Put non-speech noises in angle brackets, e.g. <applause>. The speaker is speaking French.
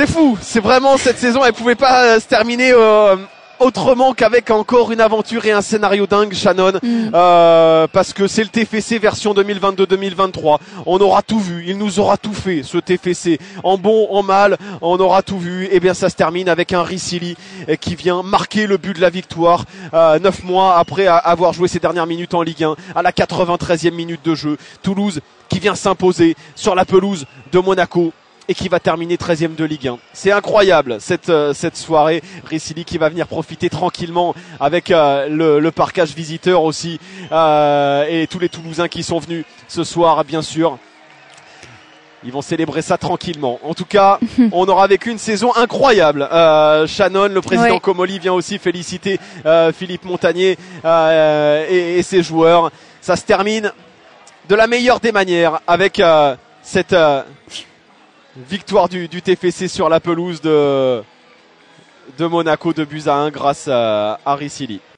C'est fou, c'est vraiment cette saison, elle pouvait pas euh, se terminer euh, autrement qu'avec encore une aventure et un scénario dingue, Shannon, Mm. euh, parce que c'est le TFC version 2022-2023. On aura tout vu, il nous aura tout fait, ce TFC, en bon, en mal, on aura tout vu. Et bien ça se termine avec un Ricili qui vient marquer le but de la victoire, euh, neuf mois après avoir joué ses dernières minutes en Ligue 1, à la 93e minute de jeu. Toulouse qui vient s'imposer sur la pelouse de Monaco et qui va terminer 13e de Ligue 1. C'est incroyable cette euh, cette soirée. Ricili qui va venir profiter tranquillement avec euh, le, le parcage visiteur aussi euh, et tous les Toulousains qui sont venus ce soir bien sûr. Ils vont célébrer ça tranquillement. En tout cas, <laughs> on aura vécu une saison incroyable. Euh, Shannon, le président Ouais. Comoli, vient aussi féliciter euh, Philippe Montagnier euh, et, et ses joueurs. Ça se termine de la meilleure des manières avec cette victoire du, TFC sur la pelouse de, de Monaco de buts à 1 grâce à, à.